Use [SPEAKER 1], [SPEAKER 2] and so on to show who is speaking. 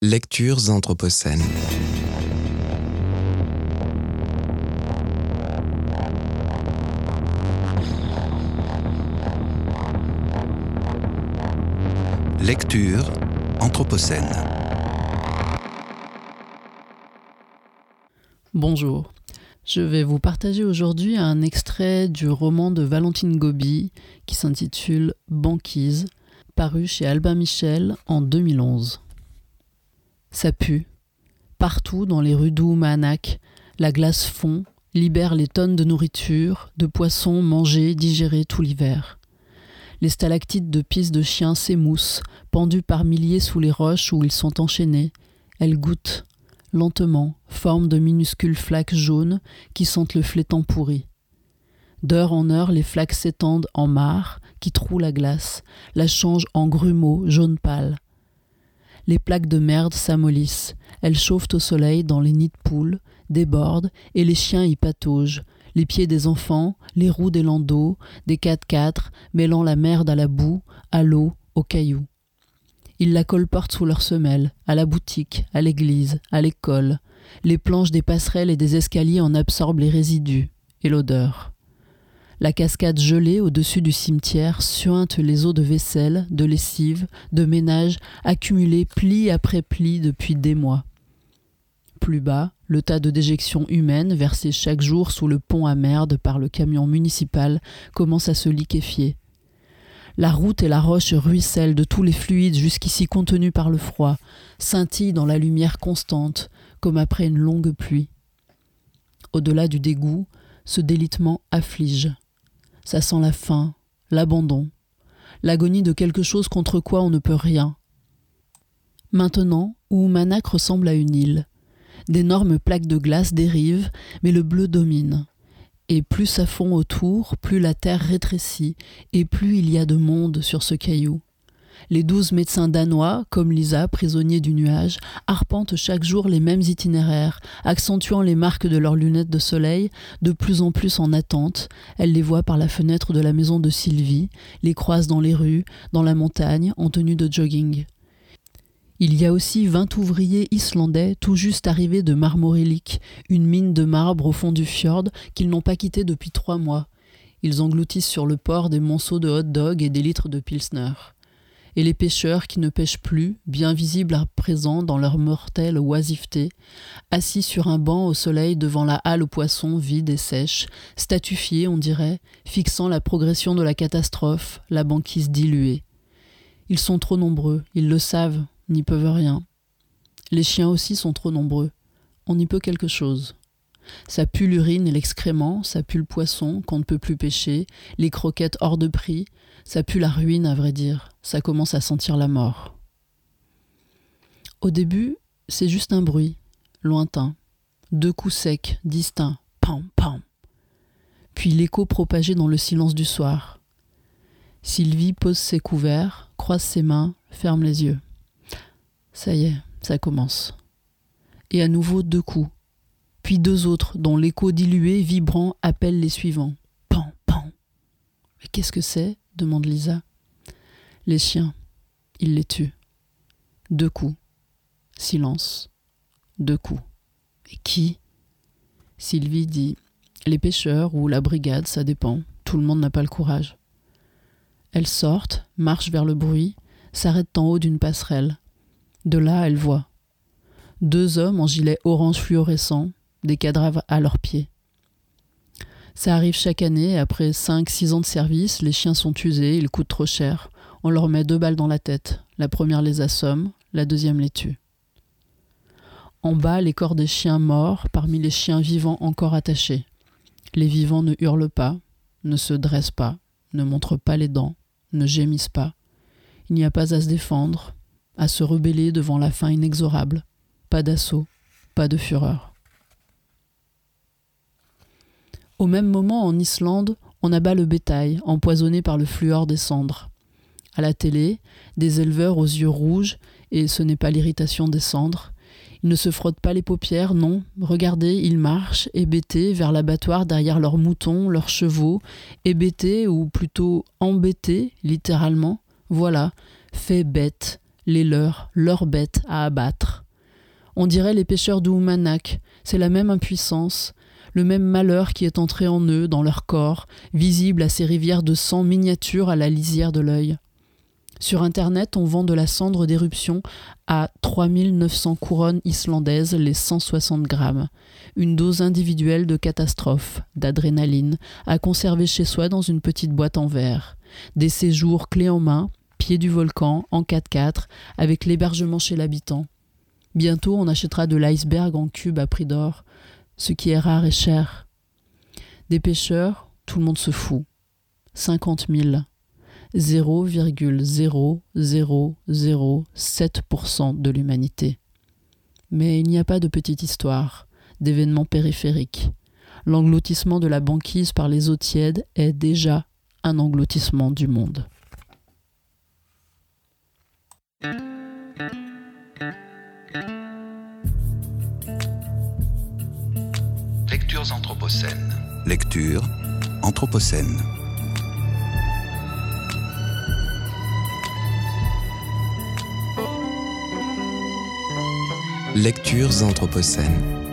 [SPEAKER 1] Lectures anthropocènes. Lecture anthropocène.
[SPEAKER 2] Bonjour. Je vais vous partager aujourd'hui un extrait du roman de Valentine Gobi qui s'intitule Banquise, paru chez Albin Michel en 2011. Ça pue. Partout dans les rues d'Oumanak, la glace fond, libère les tonnes de nourriture, de poissons mangés, digérés tout l'hiver. Les stalactites de pistes de chiens s'émoussent, pendus par milliers sous les roches où ils sont enchaînés. Elles goûtent, lentement, forment de minuscules flaques jaunes qui sentent le flétan pourri. D'heure en heure, les flaques s'étendent en mares qui trouent la glace, la changent en grumeaux jaune pâle. Les plaques de merde s'amollissent, elles chauffent au soleil dans les nids de poules, débordent, et les chiens y pataugent, les pieds des enfants, les roues des landaux, des 4x4, mêlant la merde à la boue, à l'eau, aux cailloux. Ils la colportent sous leurs semelles, à la boutique, à l'église, à l'école. Les planches des passerelles et des escaliers en absorbent les résidus et l'odeur. La cascade gelée au-dessus du cimetière suinte les eaux de vaisselle, de lessive, de ménage accumulées pli après pli depuis des mois. Plus bas, le tas de déjections humaines versées chaque jour sous le pont à merde par le camion municipal commence à se liquéfier. La route et la roche ruissellent de tous les fluides jusqu'ici contenus par le froid, scintillent dans la lumière constante, comme après une longue pluie. Au-delà du dégoût, ce délitement afflige. Ça sent la faim, l'abandon, l'agonie de quelque chose contre quoi on ne peut rien. Maintenant, Oumanak ressemble à une île. D'énormes plaques de glace dérivent, mais le bleu domine. Et plus ça fond autour, plus la terre rétrécit, et plus il y a de monde sur ce caillou. Les douze médecins danois, comme Lisa, prisonniers du nuage, arpentent chaque jour les mêmes itinéraires, accentuant les marques de leurs lunettes de soleil, de plus en plus en attente. Elle les voit par la fenêtre de la maison de Sylvie, les croise dans les rues, dans la montagne, en tenue de jogging. Il y a aussi vingt ouvriers islandais tout juste arrivés de Marmorilik, une mine de marbre au fond du fjord qu'ils n'ont pas quitté depuis trois mois. Ils engloutissent sur le port des monceaux de hot dog et des litres de pilsner et les pêcheurs qui ne pêchent plus, bien visibles à présent dans leur mortelle oisiveté, assis sur un banc au soleil devant la halle aux poissons vide et sèche, statufiés, on dirait, fixant la progression de la catastrophe, la banquise diluée. Ils sont trop nombreux, ils le savent, n'y peuvent rien. Les chiens aussi sont trop nombreux, on y peut quelque chose. Ça pue l'urine et l'excrément, ça pue le poisson qu'on ne peut plus pêcher, les croquettes hors de prix, ça pue la ruine à vrai dire, ça commence à sentir la mort. Au début, c'est juste un bruit, lointain, deux coups secs, distincts, pam, pam. Puis l'écho propagé dans le silence du soir. Sylvie pose ses couverts, croise ses mains, ferme les yeux. Ça y est, ça commence. Et à nouveau deux coups, puis deux autres dont l'écho dilué, vibrant, appelle les suivants. Pan, pan. Mais qu'est-ce que c'est? demande Lisa. Les chiens, il les tue. Deux coups. Silence. Deux coups. Et qui? Sylvie dit Les pêcheurs ou la brigade, ça dépend. Tout le monde n'a pas le courage. Elles sortent, marchent vers le bruit, s'arrêtent en haut d'une passerelle. De là, elle voit. Deux hommes en gilet orange fluorescent, des cadavres à leurs pieds. Ça arrive chaque année, après 5-6 ans de service, les chiens sont usés, ils coûtent trop cher. On leur met deux balles dans la tête. La première les assomme, la deuxième les tue. En bas, les corps des chiens morts, parmi les chiens vivants encore attachés. Les vivants ne hurlent pas, ne se dressent pas, ne montrent pas les dents, ne gémissent pas. Il n'y a pas à se défendre, à se rebeller devant la faim inexorable. Pas d'assaut, pas de fureur. Au même moment, en Islande, on abat le bétail, empoisonné par le fluor des cendres. À la télé, des éleveurs aux yeux rouges, et ce n'est pas l'irritation des cendres. Ils ne se frottent pas les paupières, non. Regardez, ils marchent, hébétés, vers l'abattoir derrière leurs moutons, leurs chevaux, hébétés ou plutôt embêtés, littéralement. Voilà, fait bête, les leurs, leurs bêtes à abattre. On dirait les pêcheurs d'Oumanak, c'est la même impuissance, le même malheur qui est entré en eux, dans leur corps, visible à ces rivières de sang miniatures à la lisière de l'œil. Sur Internet, on vend de la cendre d'éruption à 3900 couronnes islandaises les 160 grammes. Une dose individuelle de catastrophe, d'adrénaline, à conserver chez soi dans une petite boîte en verre. Des séjours clés en main, pied du volcan, en 4x4, avec l'hébergement chez l'habitant. Bientôt, on achètera de l'iceberg en cube à prix d'or, ce qui est rare et cher. Des pêcheurs, tout le monde se fout. 50 000. 0,0007% de l'humanité. Mais il n'y a pas de petite histoire, d'événements périphériques. L'engloutissement de la banquise par les eaux tièdes est déjà un engloutissement du monde.
[SPEAKER 1] Lectures anthropocènes. Lecture anthropocène. Lectures anthropocènes.